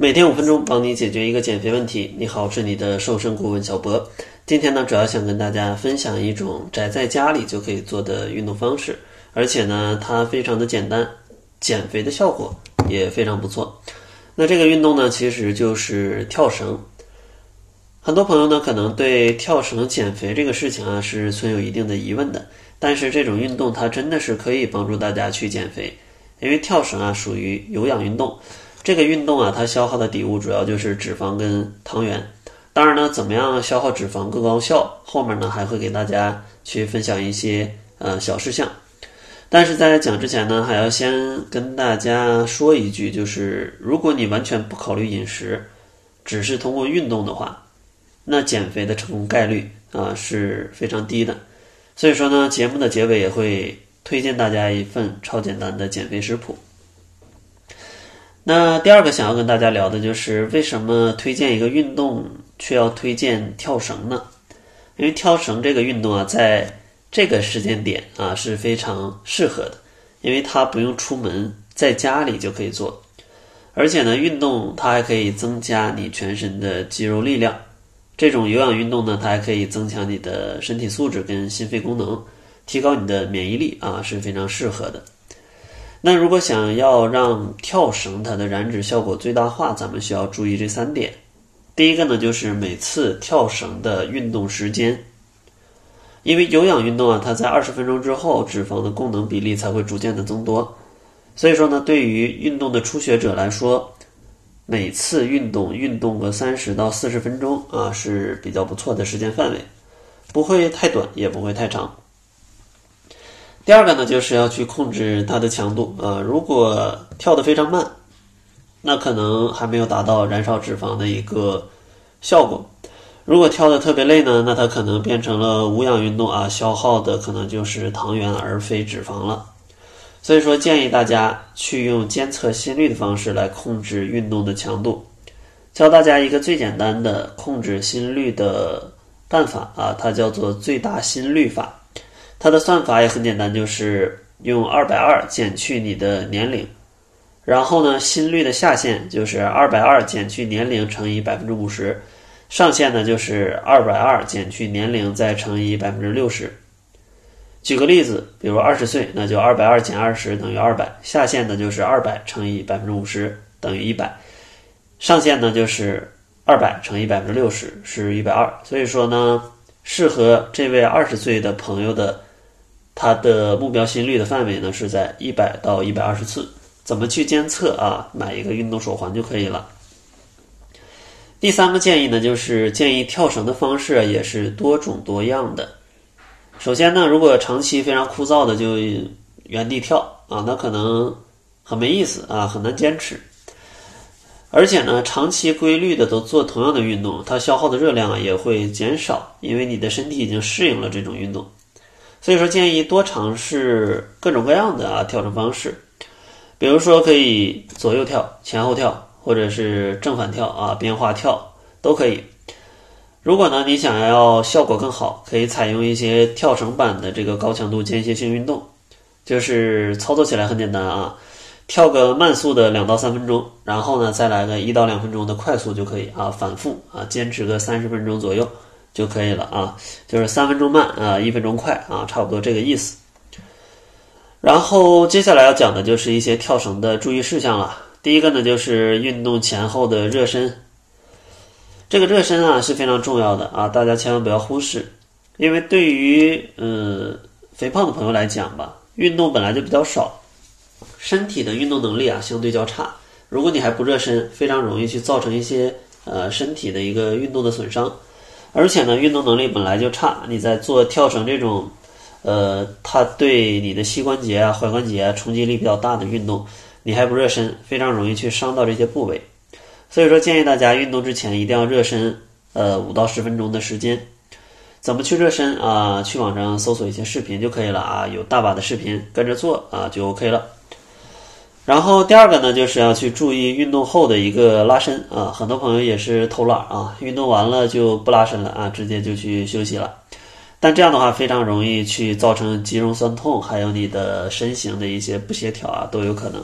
每天五分钟，帮你解决一个减肥问题。你好，我是你的瘦身顾问小博。今天呢，主要想跟大家分享一种宅在家里就可以做的运动方式，而且呢，它非常的简单，减肥的效果也非常不错。那这个运动呢，其实就是跳绳。很多朋友呢，可能对跳绳减肥这个事情啊，是存有一定的疑问的。但是这种运动它真的是可以帮助大家去减肥，因为跳绳啊属于有氧运动。这个运动啊，它消耗的底物主要就是脂肪跟糖原。当然呢，怎么样消耗脂肪更高效？后面呢还会给大家去分享一些呃小事项。但是在讲之前呢，还要先跟大家说一句，就是如果你完全不考虑饮食，只是通过运动的话，那减肥的成功概率啊是非常低的。所以说呢，节目的结尾也会推荐大家一份超简单的减肥食谱。那第二个想要跟大家聊的就是为什么推荐一个运动却要推荐跳绳呢？因为跳绳这个运动啊，在这个时间点啊是非常适合的，因为它不用出门，在家里就可以做，而且呢，运动它还可以增加你全身的肌肉力量。这种有氧运动呢，它还可以增强你的身体素质跟心肺功能，提高你的免疫力啊，是非常适合的。那如果想要让跳绳它的燃脂效果最大化，咱们需要注意这三点。第一个呢，就是每次跳绳的运动时间，因为有氧运动啊，它在二十分钟之后，脂肪的功能比例才会逐渐的增多。所以说呢，对于运动的初学者来说，每次运动运动个三十到四十分钟啊，是比较不错的时间范围，不会太短，也不会太长。第二个呢，就是要去控制它的强度啊。如果跳得非常慢，那可能还没有达到燃烧脂肪的一个效果。如果跳得特别累呢，那它可能变成了无氧运动啊，消耗的可能就是糖原而非脂肪了。所以说，建议大家去用监测心率的方式来控制运动的强度。教大家一个最简单的控制心率的办法啊，它叫做最大心率法。它的算法也很简单，就是用二百二减去你的年龄，然后呢，心率的下限就是二百二减去年龄乘以百分之五十，上限呢就是二百二减去年龄再乘以百分之六十。举个例子，比如二十岁，那就二百二减二十等于二百，下限呢就是二百乘以百分之五十等于一百，上限呢就是二百乘以百分之六十是一百二。所以说呢，适合这位二十岁的朋友的。它的目标心率的范围呢是在一百到一百二十次，怎么去监测啊？买一个运动手环就可以了。第三个建议呢，就是建议跳绳的方式也是多种多样的。首先呢，如果长期非常枯燥的就原地跳啊，那可能很没意思啊，很难坚持。而且呢，长期规律的都做同样的运动，它消耗的热量也会减少，因为你的身体已经适应了这种运动。所以说，建议多尝试各种各样的啊跳绳方式，比如说可以左右跳、前后跳，或者是正反跳啊、变化跳都可以。如果呢你想要效果更好，可以采用一些跳绳版的这个高强度间歇性运动，就是操作起来很简单啊，跳个慢速的两到三分钟，然后呢再来个一到两分钟的快速就可以啊，反复啊坚持个三十分钟左右。就可以了啊，就是三分钟慢啊，一分钟快啊，差不多这个意思。然后接下来要讲的就是一些跳绳的注意事项了。第一个呢，就是运动前后的热身。这个热身啊是非常重要的啊，大家千万不要忽视。因为对于呃肥胖的朋友来讲吧，运动本来就比较少，身体的运动能力啊相对较差。如果你还不热身，非常容易去造成一些呃身体的一个运动的损伤。而且呢，运动能力本来就差，你在做跳绳这种，呃，它对你的膝关节啊、踝关节啊冲击力比较大的运动，你还不热身，非常容易去伤到这些部位。所以说，建议大家运动之前一定要热身，呃，五到十分钟的时间。怎么去热身啊？去网上搜索一些视频就可以了啊，有大把的视频，跟着做啊就 OK 了。然后第二个呢，就是要去注意运动后的一个拉伸啊，很多朋友也是偷懒啊，运动完了就不拉伸了啊，直接就去休息了。但这样的话非常容易去造成肌肉酸痛，还有你的身形的一些不协调啊，都有可能。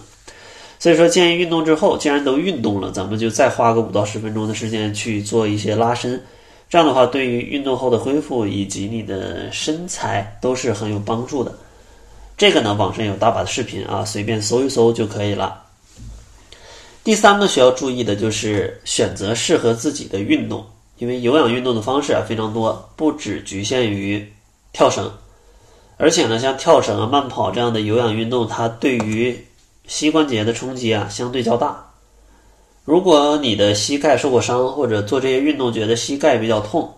所以说，建议运动之后，既然都运动了，咱们就再花个五到十分钟的时间去做一些拉伸。这样的话，对于运动后的恢复以及你的身材都是很有帮助的。这个呢，网上有大把的视频啊，随便搜一搜就可以了。第三个需要注意的就是选择适合自己的运动，因为有氧运动的方式啊非常多，不只局限于跳绳，而且呢，像跳绳啊、慢跑这样的有氧运动，它对于膝关节的冲击啊相对较大。如果你的膝盖受过伤，或者做这些运动觉得膝盖比较痛，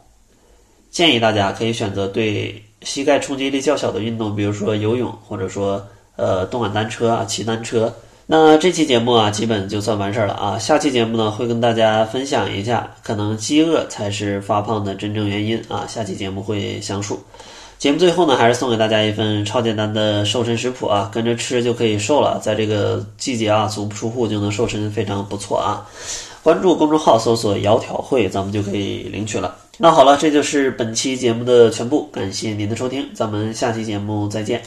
建议大家可以选择对膝盖冲击力较小的运动，比如说游泳，或者说呃动感单车啊、骑单车。那这期节目啊，基本就算完事儿了啊。下期节目呢，会跟大家分享一下，可能饥饿才是发胖的真正原因啊。下期节目会详述。节目最后呢，还是送给大家一份超简单的瘦身食谱啊，跟着吃就可以瘦了。在这个季节啊，足不出户就能瘦身，非常不错啊。关注公众号搜索“窈窕会”，咱们就可以领取了。那好了，这就是本期节目的全部，感谢您的收听，咱们下期节目再见。